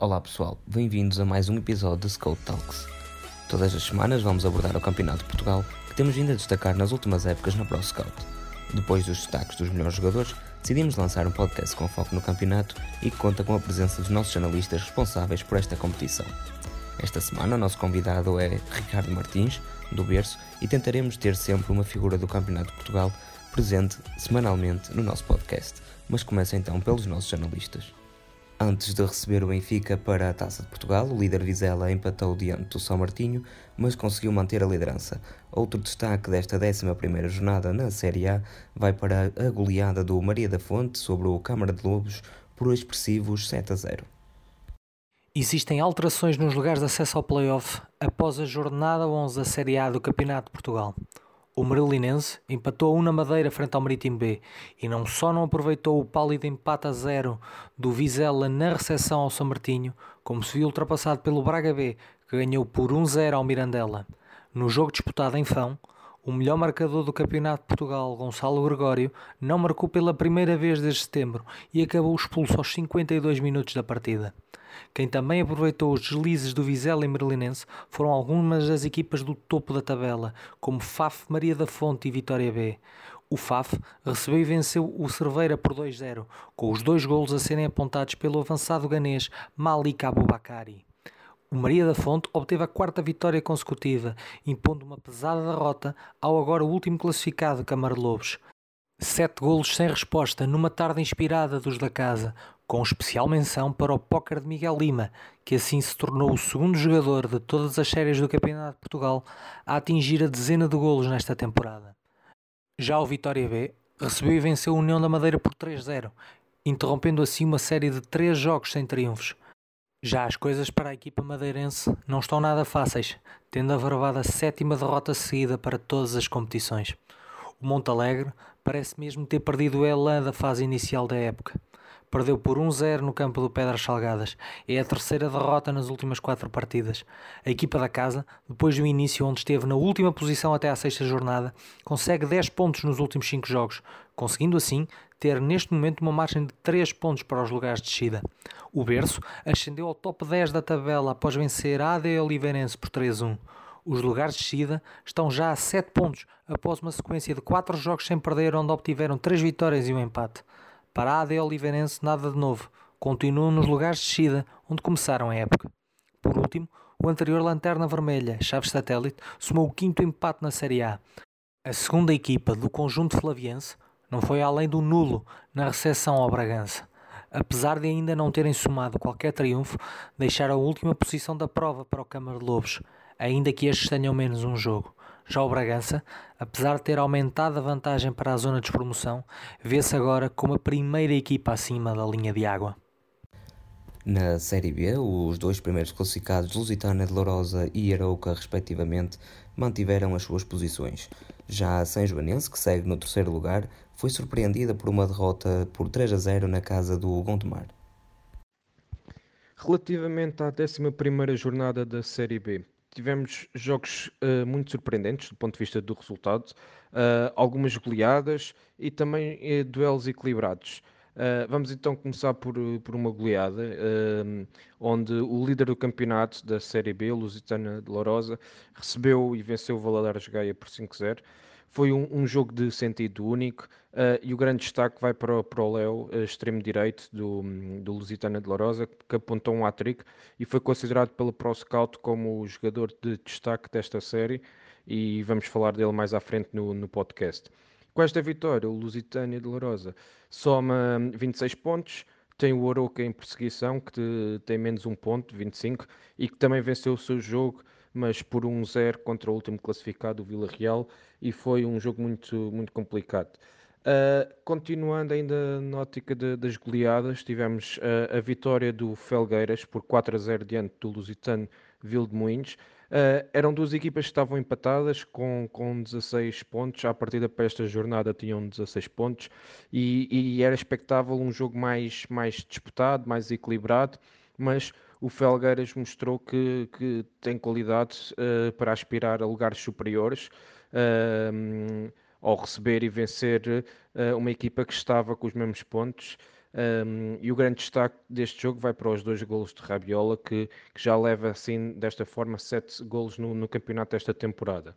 Olá pessoal, bem-vindos a mais um episódio de Scout Talks. Todas as semanas vamos abordar o Campeonato de Portugal que temos vindo a destacar nas últimas épocas na Pro Scout. Depois dos destaques dos melhores jogadores, decidimos lançar um podcast com foco no campeonato e que conta com a presença dos nossos analistas responsáveis por esta competição. Esta semana o nosso convidado é Ricardo Martins, do Berço, e tentaremos ter sempre uma figura do Campeonato de Portugal presente semanalmente no nosso podcast. Mas começa então pelos nossos analistas. Antes de receber o Benfica para a Taça de Portugal, o líder Vizela empatou diante do São Martinho, mas conseguiu manter a liderança. Outro destaque desta 11ª jornada na Série A vai para a goleada do Maria da Fonte sobre o Câmara de Lobos por expressivos 7 a 0. Existem alterações nos lugares de acesso ao play-off após a jornada 11 da Série A do Campeonato de Portugal. O Marilinense empatou 1 na Madeira frente ao Marítimo B e não só não aproveitou o pálido empate a zero do Vizela na recepção ao São Martinho, como se viu ultrapassado pelo Braga B, que ganhou por 1-0 ao Mirandela. No jogo disputado em Fão, o melhor marcador do Campeonato de Portugal, Gonçalo Gregório, não marcou pela primeira vez desde setembro e acabou expulso aos 52 minutos da partida. Quem também aproveitou os deslizes do Vizela e Merlinense foram algumas das equipas do topo da tabela, como FAF Maria da Fonte e Vitória B. O FAF recebeu e venceu o Cerveira por 2-0, com os dois golos a serem apontados pelo avançado ganês Malik Abubakari. O Maria da Fonte obteve a quarta vitória consecutiva, impondo uma pesada derrota ao agora último classificado Camar Lobos. Sete golos sem resposta numa tarde inspirada dos da casa, com especial menção para o póquer de Miguel Lima, que assim se tornou o segundo jogador de todas as séries do Campeonato de Portugal a atingir a dezena de golos nesta temporada. Já o Vitória B recebeu e venceu a União da Madeira por 3-0, interrompendo assim uma série de três jogos sem triunfos. Já as coisas para a equipa madeirense não estão nada fáceis, tendo averbado a sétima derrota seguida para todas as competições. O Montalegre parece mesmo ter perdido o elan da fase inicial da época perdeu por 1-0 no campo do Pedras Salgadas. É a terceira derrota nas últimas quatro partidas. A equipa da casa, depois do início onde esteve na última posição até à sexta jornada, consegue 10 pontos nos últimos 5 jogos, conseguindo assim ter neste momento uma margem de 3 pontos para os lugares de descida. O Berço ascendeu ao top 10 da tabela após vencer a AD Oliveirense por 3-1. Os lugares de descida estão já a 7 pontos após uma sequência de 4 jogos sem perder, onde obtiveram 3 vitórias e um empate. Para a AD Oliveirense, nada de novo. Continuam nos lugares de descida, onde começaram a época. Por último, o anterior Lanterna Vermelha, Chaves Satélite, somou o quinto empate na Série A. A segunda equipa do conjunto flaviense não foi além do nulo na recepção ao Bragança. Apesar de ainda não terem somado qualquer triunfo, deixaram a última posição da prova para o Câmara de Lobos, ainda que estes tenham menos um jogo. Já o Bragança, apesar de ter aumentado a vantagem para a zona de despromoção, vê-se agora como a primeira equipa acima da linha de água. Na Série B, os dois primeiros classificados, Lusitana de Lourosa e Arauca, respectivamente, mantiveram as suas posições. Já a São Joanense, que segue no terceiro lugar, foi surpreendida por uma derrota por 3 a 0 na casa do Gondomar. Relativamente à 11 jornada da Série B, tivemos jogos uh, muito surpreendentes do ponto de vista do resultado, uh, algumas goleadas e também uh, duelos equilibrados. vamos então começar por, por uma goleada, onde o líder do campeonato da Série B, Lusitana de Lourosa, recebeu e venceu o Valadares Gaia por 5-0. Foi um, um, jogo de sentido único uh, e o grande destaque vai para, para o Léo, uh, extremo direito do, do Lusitana de Lourosa, que apontou um hat-trick e foi considerado pelo Pro Scout como o jogador de destaque desta série e vamos falar dele mais à frente no, no podcast. Com esta vitória, o Lusitânia de Lourosa soma 26 pontos, tem o Oroca em perseguição, que tem menos um ponto, 25, e que também venceu o seu jogo mas por 1-0 contra o último classificado, o Vila Real, e foi um jogo muito, muito complicado. Uh, continuando ainda na ótica de, das goleadas, tivemos uh, a vitória do Felgueiras por 4 a 0 diante do Lusitano Vildemoinhos. Uh, eram duas equipas que estavam empatadas com, com 16 pontos. À partida para esta jornada tinham 16 pontos e, e era expectável um jogo mais, mais disputado, mais equilibrado, mas o Felgueiras mostrou que, que tem qualidade uh, para aspirar a lugares superiores uh, ao receber e vencer uh, uma equipa que estava com os mesmos pontos. Um, e o grande destaque deste jogo vai para os dois golos de Rabiola, que, que já leva assim, desta forma, sete golos no, no campeonato desta temporada.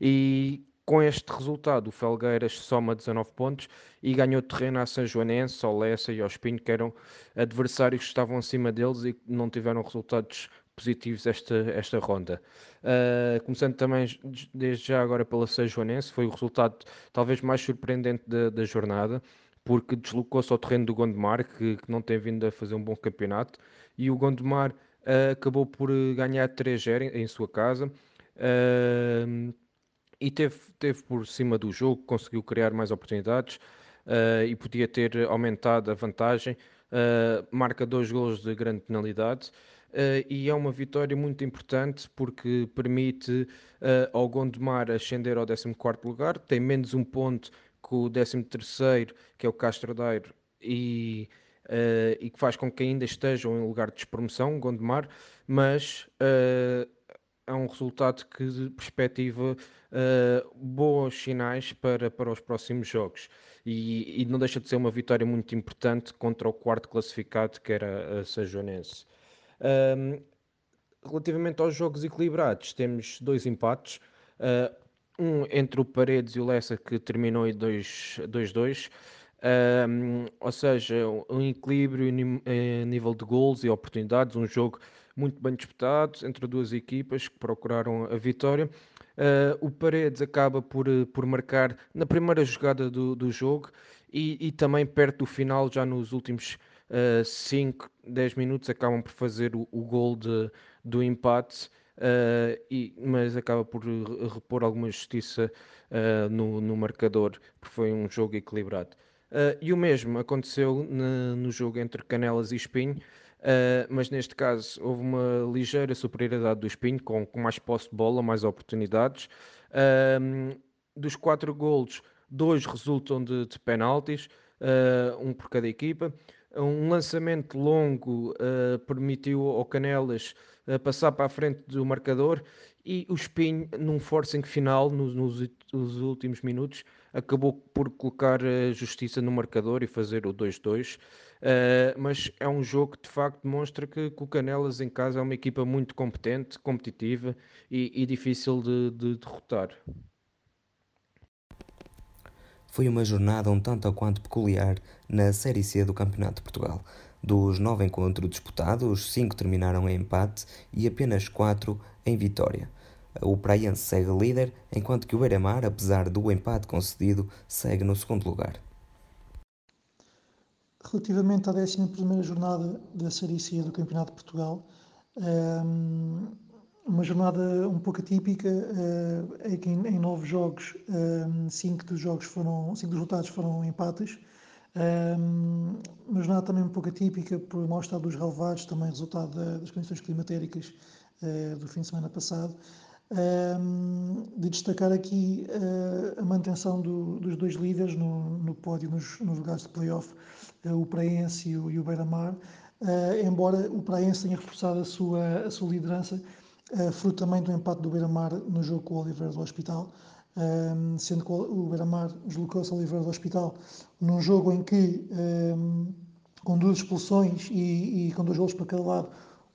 E com este resultado, o Felgueiras soma 19 pontos e ganhou terreno à São Joanense, ao Lessa e ao Espinho, que eram adversários que estavam acima deles e não tiveram resultados positivos esta, esta ronda. Uh, começando também desde já agora pela São Joanense, foi o resultado talvez mais surpreendente da, da jornada porque deslocou-se ao terreno do Gondomar, que, que, não tem vindo a fazer um bom campeonato, e o Gondomar uh, acabou por eh, ganhar 3-0 em, em, sua casa. Uh, e teve, teve por cima do jogo, conseguiu criar mais oportunidades uh, e podia ter aumentado a vantagem. marca dois gols de grande penalidade. Uh, e é uma vitória muito importante porque permite uh, ao Gondomar ascender ao 14 lugar, tem menos um ponto com o 13º, que é o Castro Daire, e, uh, e que faz com que ainda estejam em lugar de despromoção, Gondomar, mas uh, é um resultado que perspectiva uh, bons sinais para, para os próximos jogos. E, e, não deixa de ser uma vitória muito importante contra o quarto classificado, que era a Sajonense. Um, relativamente aos jogos equilibrados, temos dois empates. Uh, um entre o Paredes e o Lessa que terminou em 2-2, um, ou seja, um equilíbrio em eh, nível de gols e oportunidades, um jogo muito bem disputado entre duas equipas que procuraram a vitória. Uh, o Paredes acaba por, eh, por marcar na primeira jogada do, do jogo e, e, também perto do final, já nos últimos 5, uh, 10 minutos, acabam por fazer o, o gol de, do empate uh, e, mas acaba por repor alguma justiça uh, no, no, marcador, porque foi um jogo equilibrado. Uh, e o mesmo aconteceu no jogo entre Canelas e Espinho, mas neste caso houve uma ligeira superioridade do Espinho, com, com mais posse de bola, mais oportunidades. dos quatro golos, dois resultam de, de penaltis, um por cada equipa. Um lançamento longo uh, permitiu ao Canelas uh, passar para a frente do marcador e o Espinho, num forcing final, nos, nos, últimos minutos, acabou por colocar a justiça no marcador e fazer o 2-2. Uh, eh, mas é um jogo que de facto demonstra que, que, o Canelas em casa é uma equipa muito competente, competitiva e, e difícil de, de derrotar. Foi uma jornada um tanto ou quanto peculiar na Série C do Campeonato de Portugal. Dos nove encontros disputados, cinco terminaram em empate e apenas quatro em vitória. O Praiense segue líder, enquanto que o Beira-Mar, apesar do empate concedido, segue no segundo lugar. Relativamente à 11 jornada da Série C do Campeonato de Portugal, ehm, uma jornada um pouco atípica, uh, em nove jogos, um, eh, cinco dos jogos foram, cinco dos resultados foram empates. Um, uma jornada também um pouco atípica por mau estado dos relevados, também resultado da, das condições climatéricas uh, do fim de semana passado. Um, de destacar aqui uh, a manutenção do, dos dois líderes no, no pódio, nos, nos lugares de playoff, uh, o Praense e o, e o Beira-Mar, embora o Praense tenha reforçado a sua, a sua liderança, fruto também do empate do Beira-Mar no jogo com o Oliveira do Hospital, sendo que o Beira-Mar deslocou-se ao Oliveira do Hospital num jogo em que, com duas expulsões e, e, com dois gols para cada lado,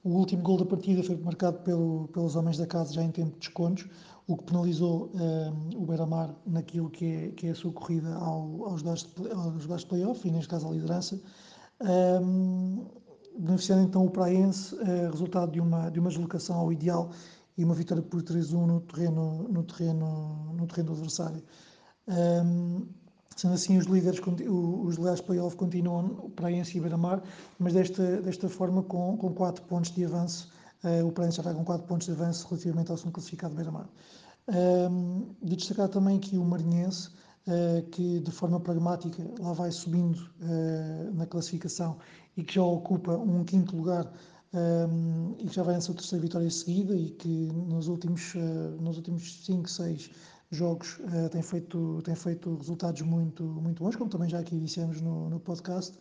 o último gol da partida foi marcado pelo, pelos homens da casa já em tempo de descontos, o que penalizou um, o Beira-Mar naquilo que é, que é a sua corrida ao, aos lugares de, de playoff e, neste caso, à liderança. Beneficiando então o Praense, eh, resultado de uma, de uma deslocação ao ideal e uma vitória por 3-1 no terreno, no, terreno, no terreno do adversário. Um, sendo assim, os líderes, os líderes playoff continuam Praense e Beira-Mar, mas desta, desta forma com, com 4 pontos de avanço, uh, o Praense já vai com 4 pontos de avanço relativamente ao segundo classificado Beira-Mar. Um, de destacar também que o Marinhense, uh, que de forma pragmática lá vai subindo uh, na classificação e que já ocupa um quinto lugar um, e que já vai na sua terceira vitória seguida e que nos últimos, uh, nos últimos 5, 6 jogos uh, tem, feito, tem feito resultados muito, muito bons, como também já aqui dissemos no, no podcast.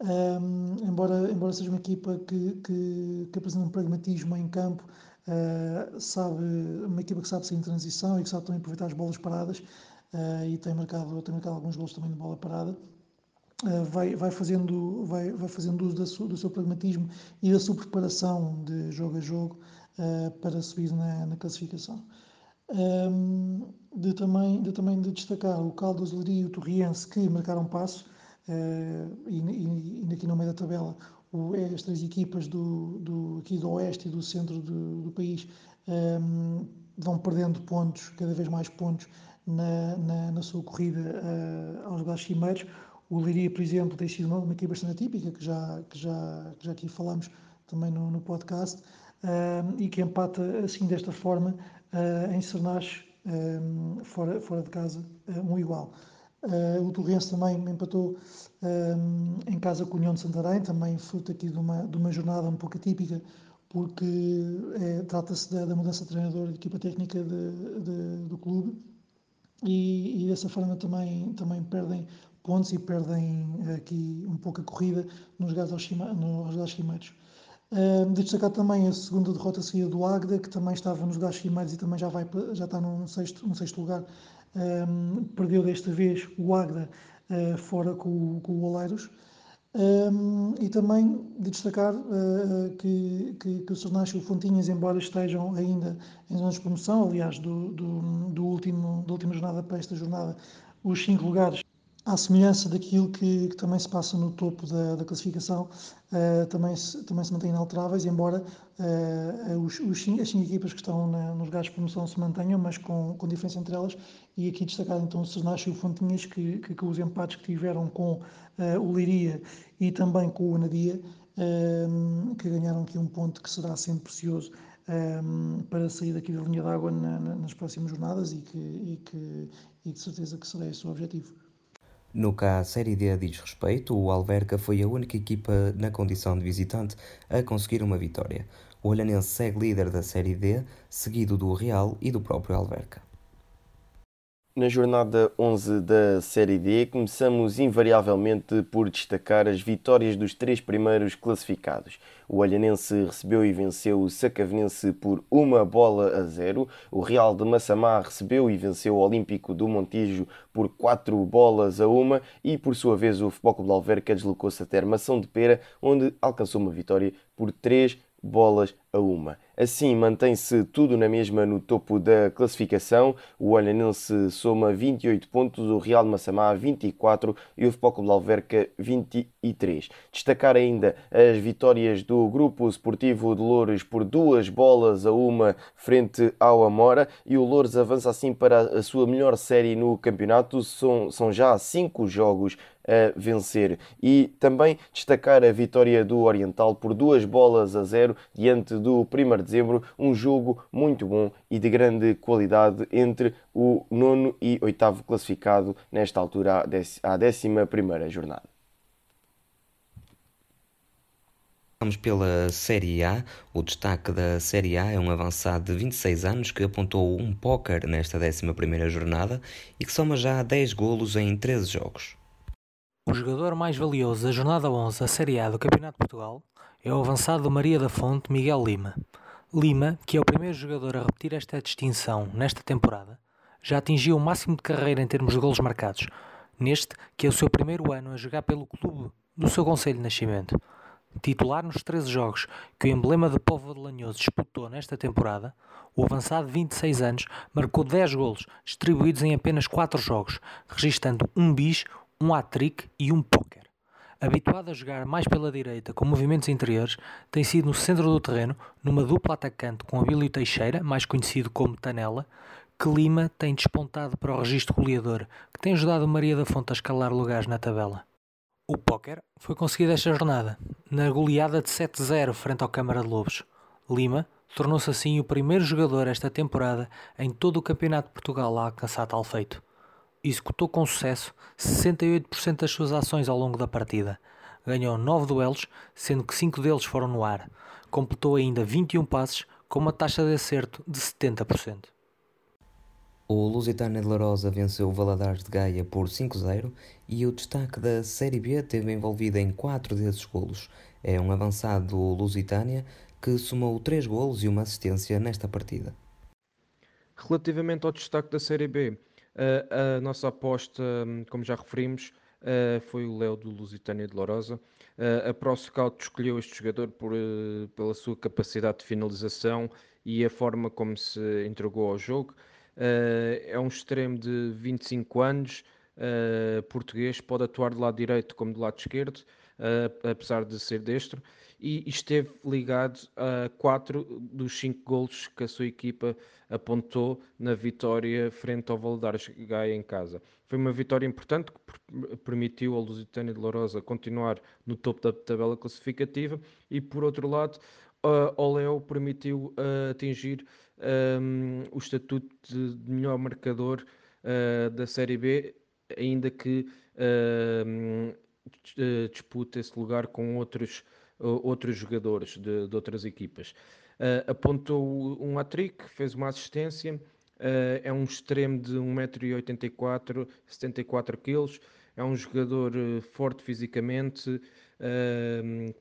Um, embora, embora seja uma equipa que, que, que apresenta um pragmatismo em campo, uh, sabe, uma equipa que sabe sair em transição e que sabe também aproveitar as bolas paradas uh, e tem marcado, tem marcado alguns gols também de bola parada. Vai, vai, fazendo, vai, vai fazendo uso do, do seu pragmatismo e da sua preparação de jogo a jogo para subir na, na classificação. Um, de, também, de também de destacar o Caldas, Leiria e o Torriense que marcaram passo uh, e, e, e, aqui no meio da tabela o, as três equipas do, do, aqui do oeste e do centro do, do país um, vão perdendo pontos, cada vez mais pontos na, na, na sua corrida uh, aos lugares cimeiros. O Leiria, por exemplo, tem sido uma, uma equipa bastante atípica, que já, que já, que já aqui falámos também no, no podcast, e que empata assim desta forma uh, em Sernache, um, fora, fora de casa, um igual. Uh, o Torrense também empatou um, em casa com o União de Santarém, também fruto aqui de uma, de uma jornada um pouco atípica, porque é, trata-se da, da, mudança de treinador de equipa técnica de, de, do clube e, e, dessa forma também, também perdem pontos e perdem aqui um pouco a corrida nos nos cimeiros. Uh, de destacar também a segunda derrota seguida do Agda, que também estava nos lugares cimeiros e também já, vai, já está no sexto, no sexto lugar. Um, perdeu desta vez o Agda uh, fora com, com o Oleiros. Um, e também de destacar uh, que, que, que o Sernacho e o Fontinhas, embora estejam ainda em zonas de promoção, aliás, do, do, do último, da última jornada para esta jornada, os cinco lugares à semelhança daquilo que, que, também se passa no topo da, da classificação, uh, também, se, também se mantém inalteráveis, embora uh, os, os, as cinco equipas que estão na, nos lugares de promoção se mantenham, mas com, com diferença entre elas, e aqui destacar então o Sernacho e o Fontinhas, que, que, que, os empates que tiveram com uh, o Liria e também com o Anadia, que ganharam aqui um ponto que será sempre precioso para sair daqui da linha d'água na, na, nas próximas jornadas e que, e que, e de certeza que será esse o objetivo. No que à Série D diz respeito, o Alverca foi a única equipa na condição de visitante a conseguir uma vitória. O Olhanense segue líder da Série D, seguido do Real e do próprio Alverca. Na jornada 11 da Série D, começamos invariavelmente por destacar as vitórias dos três primeiros classificados. O Olhanense recebeu e venceu o Sacavenense por uma bola a zero. O Real de Massamá recebeu e venceu o Olímpico do Montijo por quatro bolas a uma. E, por sua vez, o Futebol Clube de Alverca deslocou-se até Armação de Pera, onde alcançou uma vitória por três bolas a uma. Assim, mantém-se tudo na mesma no topo da classificação. O Olhanense soma 28 pontos, o Real Massamá 24 e o Futebol Alverca 23. Destacar ainda as vitórias do Grupo Esportivo de Loures por duas bolas a uma frente ao Amora e o Loures avança assim para a sua melhor série no campeonato. São, são já cinco jogos a vencer. E também destacar a vitória do Oriental por duas bolas a zero diante do 1 de dezembro, um jogo muito bom e de grande qualidade entre o nono e oitavo classificado nesta altura à décima primeira jornada. Vamos pela Série A. O destaque da Série A é um avançado de 26 anos que apontou um póquer nesta 11 jornada e que soma já 10 golos em 13 jogos. O jogador mais valioso da jornada 11 da Série A do Campeonato de Portugal é o avançado Maria da Fonte Miguel Lima. Lima, que é o primeiro jogador a repetir esta distinção nesta temporada, já atingiu o máximo de carreira em termos de golos marcados, neste que é o seu primeiro ano a jogar pelo clube do seu Conselho de Nascimento. Titular nos 13 jogos que o emblema de Povo de Lanhoso disputou nesta temporada, o avançado de 26 anos marcou 10 golos, distribuídos em apenas 4 jogos, registando um bis, um hat-trick e um póquer. Habituado a jogar mais pela direita com movimentos interiores, tem sido no centro do terreno, numa dupla atacante com Abílio Teixeira, mais conhecido como Tanela, que Lima tem despontado para o registro goleador, que tem ajudado Maria da Fonte a escalar lugares na tabela. O póquer foi conseguido esta jornada, na goleada de 7-0 frente ao Câmara de Lobos. Lima tornou-se assim o primeiro jogador esta temporada em todo o Campeonato de Portugal a alcançar tal feito executou com sucesso 68% das suas ações ao longo da partida. Ganhou 9 duelos, sendo que 5 deles foram no ar. Completou ainda 21 passes, com uma taxa de acerto de 70%. O Lusitânia de Larosa venceu o Valadares de Gaia por 5-0 e o destaque da Série B teve envolvido em 4 desses golos. É um avançado Lusitânia que somou 3 golos e uma assistência nesta partida. Relativamente ao destaque da Série B, a nossa aposta, como já referimos, uh, foi o Léo do Lusitânia de Lourosa. Uh, a Pro Scout escolheu este jogador por, uh, pela sua capacidade de finalização e a forma como se entregou ao jogo. é um extremo de 25 anos, português, pode atuar do lado direito como do lado esquerdo, apesar de ser destro e esteve ligado a quatro dos cinco golos que a sua equipa apontou na vitória frente ao Valadares Gaia em casa. Foi uma vitória importante que permitiu ao Lusitânia de Lourosa continuar no topo da tabela classificativa e, por outro lado, ao Leo permitiu uh, atingir um, o estatuto de melhor marcador uh, da Série B, ainda que uh, disputa esse lugar com outros outros jogadores de, de outras equipas. Uh, apontou um hat-trick, fez uma assistência, uh, é um extremo de 1,84m, 74kg, é um jogador uh, forte fisicamente,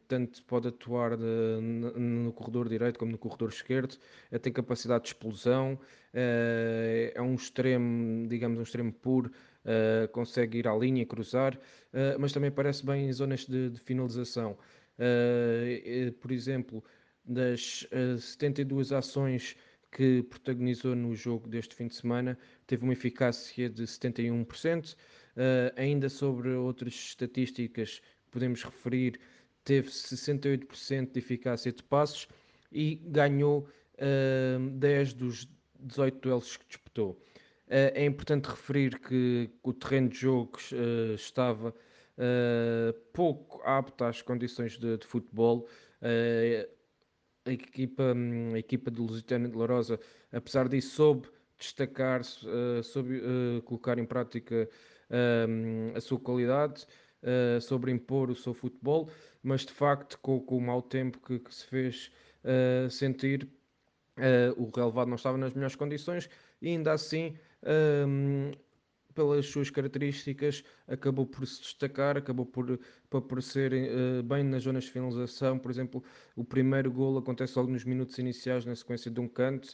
tanto pode atuar de, no corredor direito como no corredor esquerdo, tem capacidade de explosão, é um extremo, digamos, um extremo puro, consegue ir à linha, cruzar, mas também parece bem em zonas de, de finalização. Uh, por exemplo, das uh, eh, 72 ações que protagonizou no jogo deste fim de semana, teve uma eficácia de 71%. Uh, ainda sobre outras estatísticas que podemos referir, teve 68% de eficácia de passos e ganhou uh, 10 dos 18 duelos que disputou. é importante referir que o terreno de jogo estava uh, pouco apta às condições de, de futebol. Uh, a equipa, a equipa do Lusitano de Lourosa, apesar disso, soube destacar-se, uh, soube colocar em prática a sua qualidade, uh, sobre impor o seu futebol, mas de facto, com, com o mau tempo que, que se fez sentir, o relevado não estava nas melhores condições e ainda assim pelas suas características, acabou por se destacar, acabou por, por aparecer uh, bem nas zonas de finalização. Por exemplo, o primeiro gol acontece logo nos minutos iniciais, na sequência de um canto.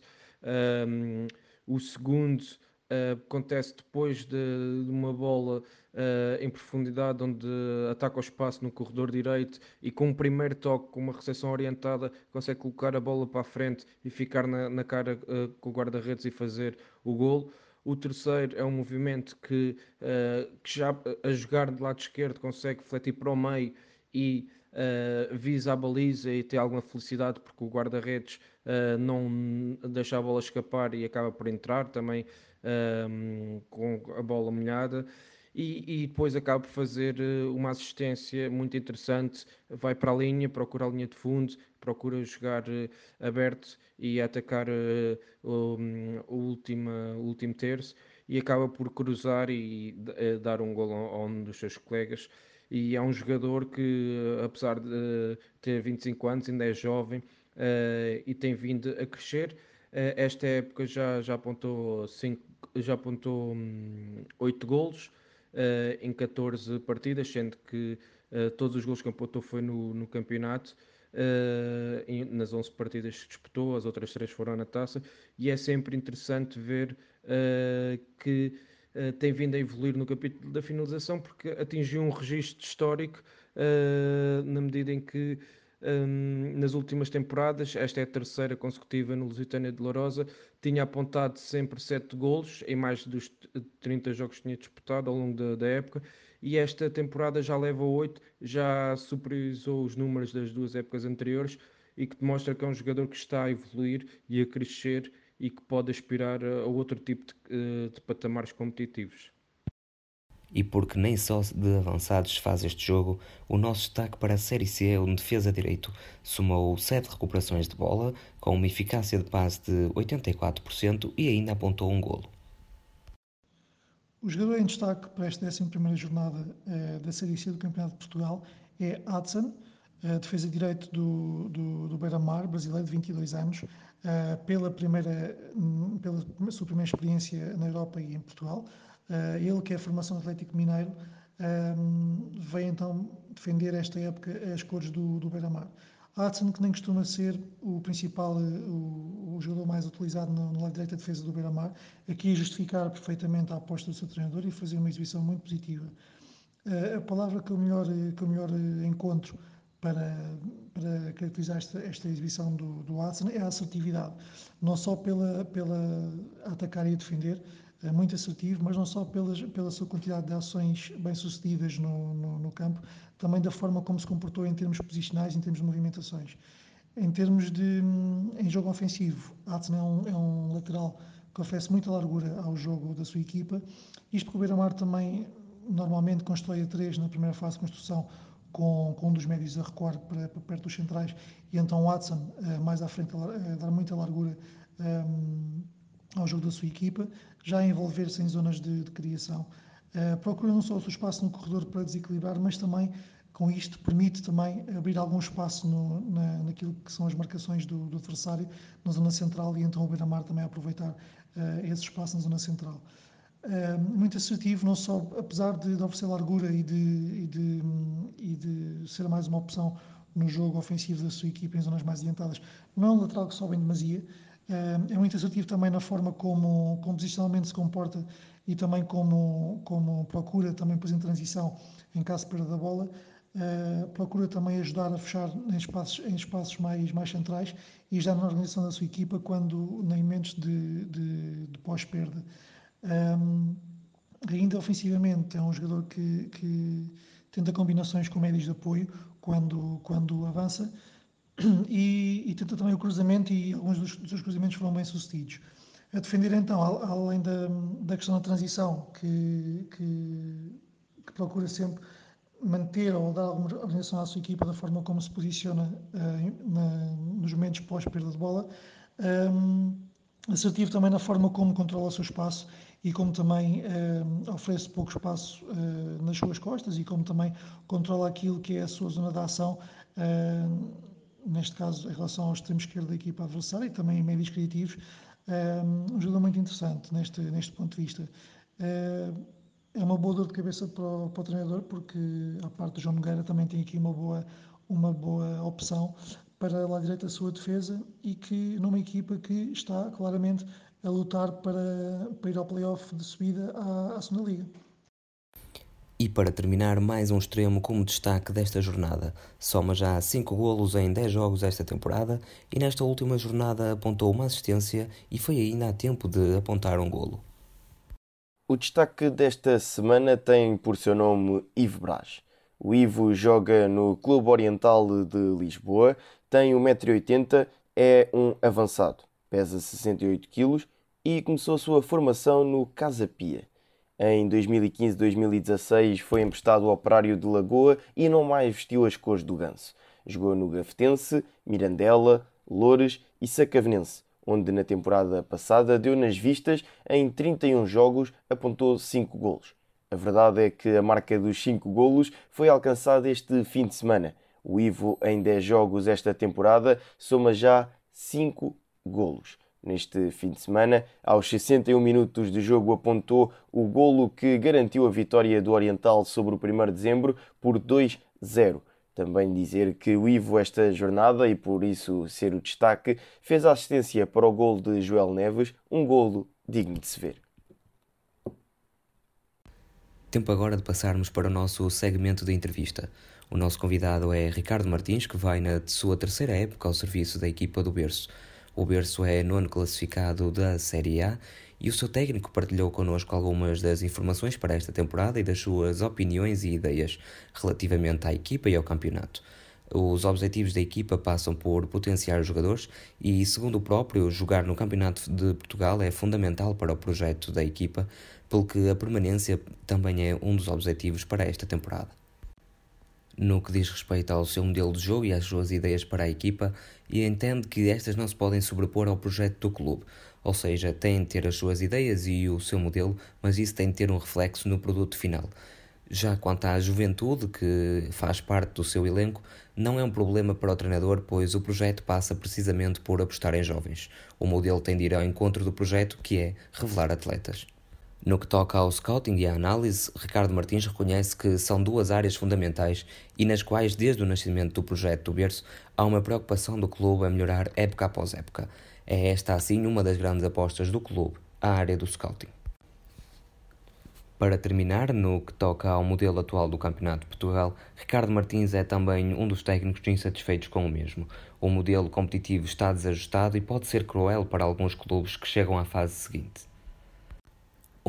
Um, o segundo uh, acontece depois de, de uma bola uh, em profundidade, onde ataca o espaço no corredor direito e com um primeiro toque, com uma recepção orientada, consegue colocar a bola para a frente e ficar na, na cara com o guarda-redes e fazer o gol. O terceiro é um movimento que, uh, que já a jogar de lado esquerdo consegue fletir para o meio e uh, visa a baliza e tem alguma felicidade porque o guarda-redes uh, não deixa a bola escapar e acaba por entrar também com a bola molhada. E, e, depois acaba por fazer uma assistência muito interessante, vai para a linha, procura a linha de fundo, procura jogar uh, aberto e atacar uh, o, o, último, o último terço e acaba por cruzar e dar um gol a, um dos seus colegas. E é um jogador que, apesar de ter 25 anos, ainda é jovem e tem vindo a crescer. esta época já, já apontou, já apontou um, 8 golos em 14 partidas, sendo que todos os gols que apontou foi no, no campeonato uh, nas 11 partidas que disputou, as outras três foram na taça, e é sempre interessante ver uh, que uh, tem vindo a evoluir no capítulo da finalização, porque atingiu um registro histórico na medida em que um, nas últimas temporadas, esta é a terceira consecutiva no Lusitânia de Lourosa, tinha apontado sempre 7 golos em mais dos 30 jogos que tinha disputado ao longo da, da época e esta temporada já leva 8, já superiorizou os números das duas épocas anteriores e que demonstra que é um jogador que está a evoluir e a crescer e que pode aspirar a outro tipo de, eh, de patamares competitivos. E porque nem só de avançados faz este jogo, o nosso destaque para a Série C, onde defesa direito somou 7 recuperações de bola, com uma eficácia de passe de 84% e ainda apontou um golo. O jogador em destaque para esta 11 jornada uh, da Série C do Campeonato de Portugal é Adson, uh, defesa de direito do, do, do Beira-Mar, brasileiro de 22 anos, uh, pela, primeira, um, pela sua primeira experiência na Europa e em Portugal. Ele, que é a formação Atlético Mineiro, um, veio então defender esta época as cores do, do Beira-Mar. Hudson, que nem costuma ser o principal, o, o jogador mais utilizado no, no lado direito da defesa do Beira-Mar, aqui justificar perfeitamente a aposta do seu treinador e fazer uma exibição muito positiva. a palavra que eu melhor, que eu melhor encontro para, para caracterizar esta, esta exibição do, do Watson é a assertividade. Não só pela, pela atacar e defender, muito assertivo, mas não só pelas, pela sua quantidade de ações bem-sucedidas no, no, no, campo, também da forma como se comportou em termos posicionais, em termos de movimentações. Em termos de em jogo ofensivo, Watson é um, é um lateral que oferece muita largura ao jogo da sua equipa. Isto porque o Beira-Mar também normalmente constrói a três na primeira fase de construção com, com um dos médios a recuar para, para, perto dos centrais e então Watson uh, mais à frente a dar muita largura um, ehm, ao jogo da sua equipa, já a envolver-se em zonas de, de criação. Uh, procura não só o seu espaço no corredor para desequilibrar, mas também com isto permite também abrir algum espaço no, na, naquilo que são as marcações do, do, adversário na zona central e então o Beira-Mar também aproveitar uh, esse espaço na zona central muito assertivo, não só, apesar de, de oferecer largura e de, e, de, e de ser mais uma opção no jogo ofensivo da sua equipa em zonas mais adiantadas, não é um lateral que sobe em demasia, é muito assertivo também na forma como, como posicionalmente se comporta e também como, como procura também depois em transição em caso de perda da bola, Uh, procura também ajudar a fechar em espaços, em espaços mais, mais centrais e já na organização da sua equipa quando em momentos de, de, de pós-perda. Um, ainda ofensivamente é um jogador que, que, tenta combinações com médios de apoio quando, quando avança e, e tenta também o cruzamento e alguns dos, dos seus cruzamentos foram bem sucedidos. A defender então, além da, da questão da transição, que, que, que, procura sempre manter ou dar alguma organização à sua equipa da forma como se posiciona uh, na, nos momentos pós-perda de bola, um, assertivo também na forma como controla o seu espaço e como também uh, oferece pouco espaço uh, nas suas costas e como também controla aquilo que é a sua zona de ação, uh, neste caso em relação ao extremo esquerdo da equipa adversária e também em médios criativos, um jogador muito interessante neste, neste ponto de vista. é uma boa dor de cabeça para o, para o treinador porque a parte do João Nogueira também tem aqui uma boa, uma boa opção para lá direita a sua defesa e que numa equipa que está claramente a lutar para, para ir ao playoff de subida à, à segunda liga. E para terminar, mais um extremo como destaque desta jornada. Soma já 5 golos em 10 jogos esta temporada e nesta última jornada apontou uma assistência e foi ainda a tempo de apontar um golo. O destaque desta semana tem por seu nome Ivo Braz. O Ivo joga no Clube Oriental de Lisboa, tem 1,80m, é um avançado pesa 68 kg e começou a sua formação no Casa Pia. Em 2015-2016 foi emprestado ao Operário de Lagoa e não mais vestiu as cores do ganso. Jogou no Gafetense, Mirandela, Loures e Sacavenense, onde na temporada passada deu nas vistas em 31 jogos, apontou 5 golos. A verdade é que a marca dos 5 golos foi alcançada este fim de semana. O Ivo, em 10 jogos esta temporada, soma já 5 golos. Neste fim de semana, aos 61 minutos de jogo, apontou o golo que garantiu a vitória do Oriental sobre o 1 de dezembro por 2-0. Também dizer que o Ivo, esta jornada, e por isso ser o destaque, fez a assistência para o golo de Joel Neves, um golo digno de se ver. Tempo agora de passarmos para o nosso segmento de entrevista. O nosso convidado é Ricardo Martins, que vai na sua terceira época ao serviço da equipa do Berço. O Berço é nono classificado da Série A e o seu técnico partilhou connosco algumas das informações para esta temporada e das suas opiniões e ideias relativamente à equipa e ao campeonato. Os objetivos da equipa passam por potenciar os jogadores e, segundo o próprio, jogar no Campeonato de Portugal é fundamental para o projeto da equipa, pelo que a permanência também é um dos objetivos para esta temporada. No que diz respeito ao seu modelo de jogo e às suas ideias para a equipa, e entende que estas não se podem sobrepor ao projeto do clube, ou seja, têm de ter as suas ideias e o seu modelo, mas isso tem de ter um reflexo no produto final. Já quanto à juventude, que faz parte do seu elenco, não é um problema para o treinador, pois o projeto passa precisamente por apostar em jovens. O modelo tem de ir ao encontro do projeto, que é revelar atletas. No que toca ao scouting e à análise, Ricardo Martins reconhece que são duas áreas fundamentais e nas quais, desde o nascimento do projeto do berço, há uma preocupação do clube a melhorar época após época. É esta, assim, uma das grandes apostas do clube, a área do scouting. Para terminar, no que toca ao modelo atual do Campeonato de Portugal, Ricardo Martins é também um dos técnicos insatisfeitos com o mesmo. O modelo competitivo está desajustado e pode ser cruel para alguns clubes que chegam à fase seguinte.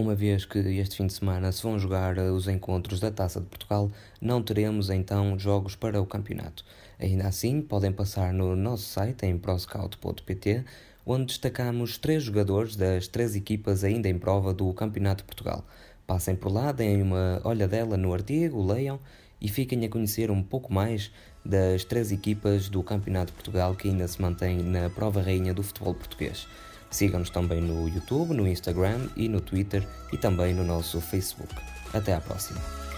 Uma vez que este fim de semana se vão jogar os encontros da Taça de Portugal, não teremos então jogos para o campeonato. Ainda assim, podem passar no nosso site em proscout.pt, onde destacamos três jogadores das três equipas ainda em prova do Campeonato de Portugal. Passem por lá, deem uma olhadela no artigo, leiam e fiquem a conhecer um pouco mais das três equipas do Campeonato de Portugal que ainda se mantêm na prova rainha do futebol português. Sigam-nos também no YouTube, no Instagram e no Twitter e também no nosso Facebook. Até à próxima!